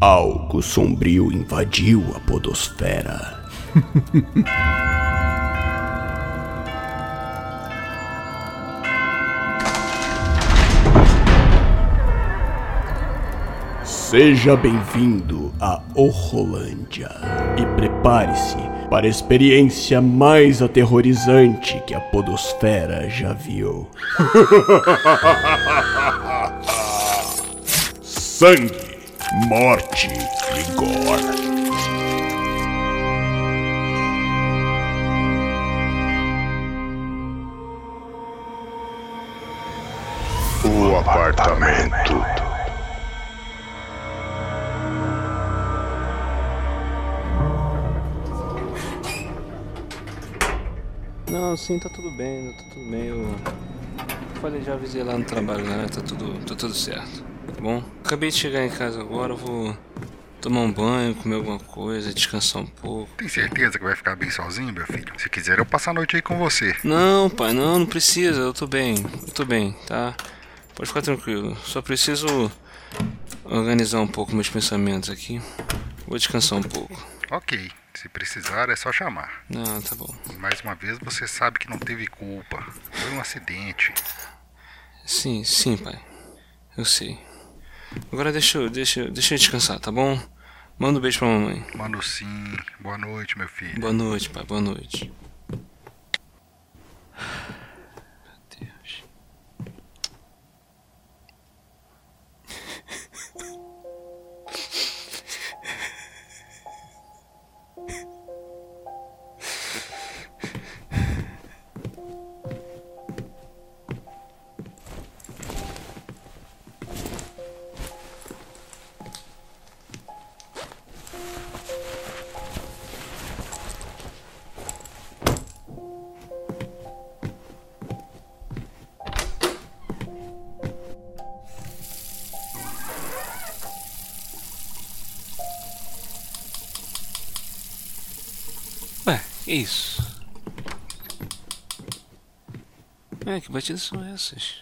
Algo sombrio invadiu a podosfera. Seja bem-vindo a Orrolândia e prepare-se para a experiência mais aterrorizante que a Podosfera já viu. Sangue, morte e gore. O apartamento. Não, sim, tá tudo bem, tá tudo bem. Eu falei, já avisei lá no trabalho, né? Tá tudo, tá tudo certo. Tá bom? Acabei de chegar em casa agora, vou tomar um banho, comer alguma coisa, descansar um pouco. Tem certeza que vai ficar bem sozinho, meu filho? Se quiser, eu passo a noite aí com você. Não, pai, não, não precisa, eu tô bem, eu tô bem, tá? Pode ficar tranquilo. Só preciso organizar um pouco meus pensamentos aqui. Vou descansar um pouco. Ok. Se precisar, é só chamar. Não, tá bom. Mais uma vez, você sabe que não teve culpa. Foi um acidente. Sim, sim, pai. Eu sei. Agora deixa eu, deixa, eu- deixa eu descansar, tá bom? Manda um beijo pra mamãe. Mano, sim. Boa noite, meu filho. Boa noite, pai. Boa noite. Que isso? É, que batidas são essas?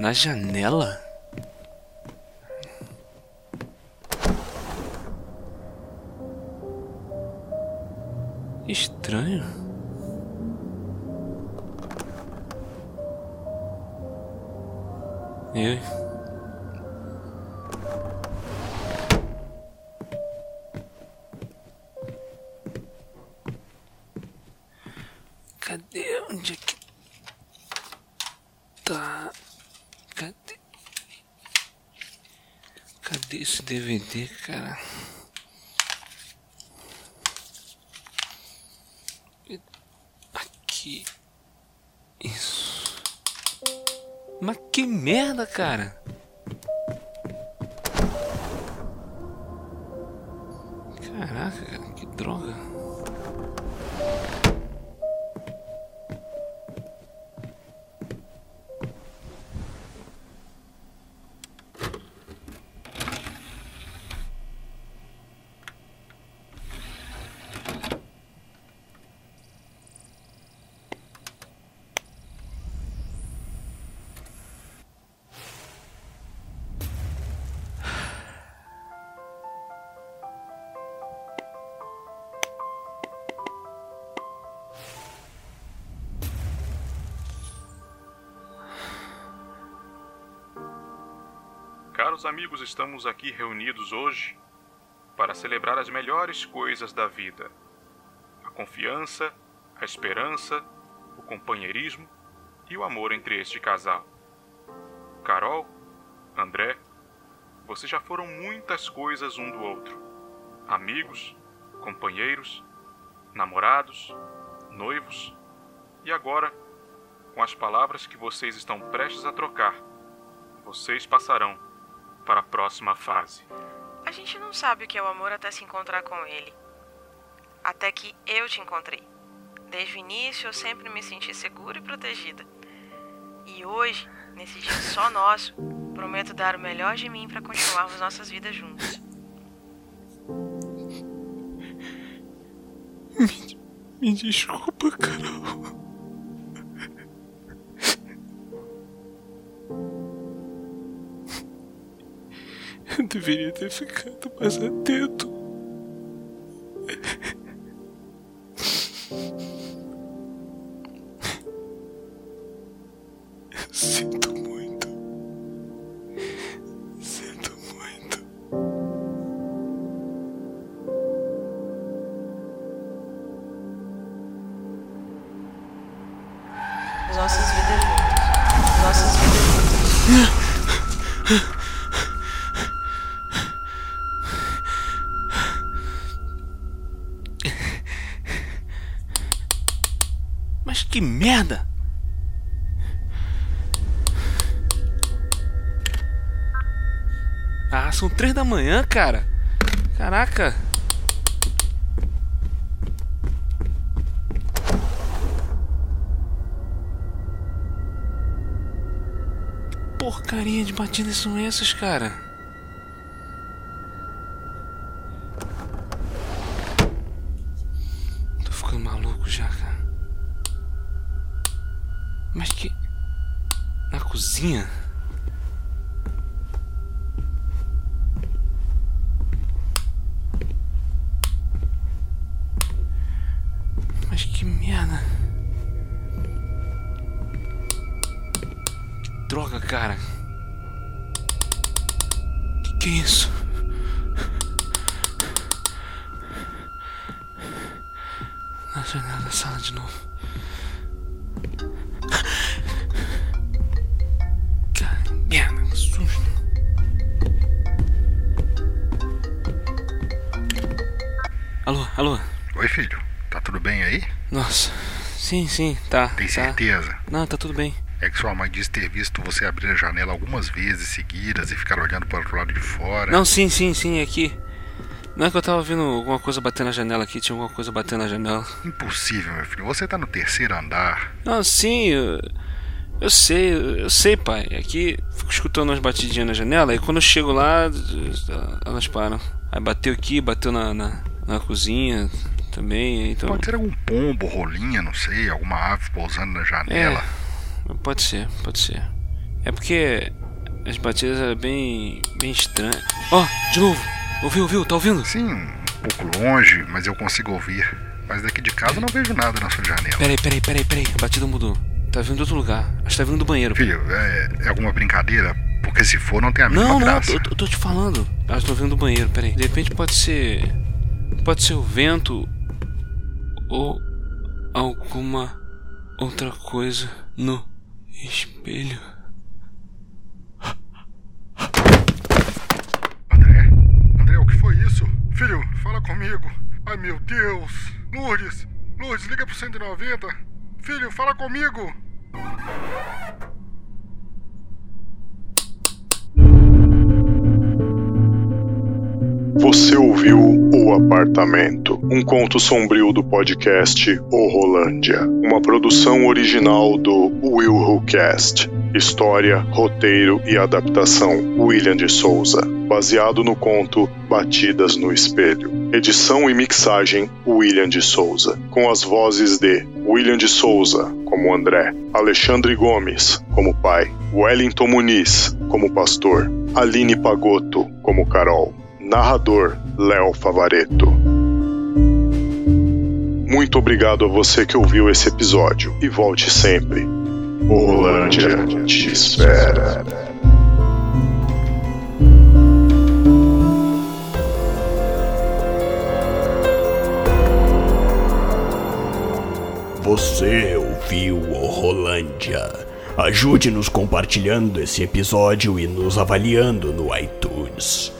Na janela? Estranho. Eu. Esse DVD, cara? Aqui. Isso. Mas que merda, cara! Caros amigos, estamos aqui reunidos hoje para celebrar as melhores coisas da vida: a confiança, a esperança, o companheirismo e o amor entre este casal. Carol, André, vocês já foram muitas coisas um do outro: amigos, companheiros, namorados, noivos e agora, com as palavras que vocês estão prestes a trocar, vocês passarão para a próxima fase. A gente não sabe o que é o amor até se encontrar com ele. Até que eu te encontrei. Desde o início eu sempre me senti segura e protegida. E hoje, nesse dia só nosso, prometo dar o melhor de mim para continuarmos nossas vidas juntos. Me desculpa, Carol. Deveria ter ficado mais atento. Mas que merda! Ah, são três da manhã, cara. Caraca. Porcaria de batidas são essas, cara? Mas que. Na cozinha? Mas que merda. Que droga, cara. Que que é isso? Na janela da sala de novo. Alô, alô. Oi, filho. Tá tudo bem aí? Nossa. Sim, sim, tá. Tem tá. certeza? Não, tá tudo bem. É que sua mãe disse ter visto você abrir a janela algumas vezes seguidas e ficar olhando para o outro lado de fora. Não, sim, sim, sim, é aqui. Não é que eu tava vendo alguma coisa batendo na janela aqui, tinha alguma coisa batendo na janela. Impossível, meu filho. Você tá no terceiro andar. Não, sim, eu, eu sei, eu sei, pai. Aqui fico escutando umas batidinhas na janela e quando eu chego lá, elas param. Aí bateu aqui, bateu na, na, na cozinha também, então. Pode ser algum pombo, rolinha, não sei, alguma ave pousando na janela. É, pode ser, pode ser. É porque as batidas eram bem, bem estranhas. Ó, de novo! Ouviu, ouviu? Tá ouvindo? Sim, um pouco longe, mas eu consigo ouvir. Mas daqui de casa eu não vejo nada na sua janela. Peraí, peraí, peraí, peraí. A batida mudou. Tá vindo de outro lugar. Acho que tá vindo do banheiro. Filho, é, é alguma brincadeira? Porque se for, não tem a mínima Não, não, graça. eu, eu tô te falando. Elas estão vindo do banheiro, peraí. De repente pode ser. Pode ser o vento. Ou alguma outra coisa no espelho. André? André, o que foi isso? Filho, fala comigo. Ai, meu Deus. Lourdes, Lourdes, liga pro 190. Filho, fala comigo. Você ouviu O Apartamento, um conto sombrio do podcast O Rolândia, uma produção original do Will Who Cast. História, roteiro e adaptação William de Souza, baseado no conto Batidas no Espelho. Edição e mixagem William de Souza, com as vozes de William de Souza como André, Alexandre Gomes como pai, Wellington Muniz como pastor, Aline Pagotto como Carol. Narrador Léo Favareto. Muito obrigado a você que ouviu esse episódio e volte sempre. O Rolândia te espera. Você ouviu o Rolândia. Ajude-nos compartilhando esse episódio e nos avaliando no iTunes.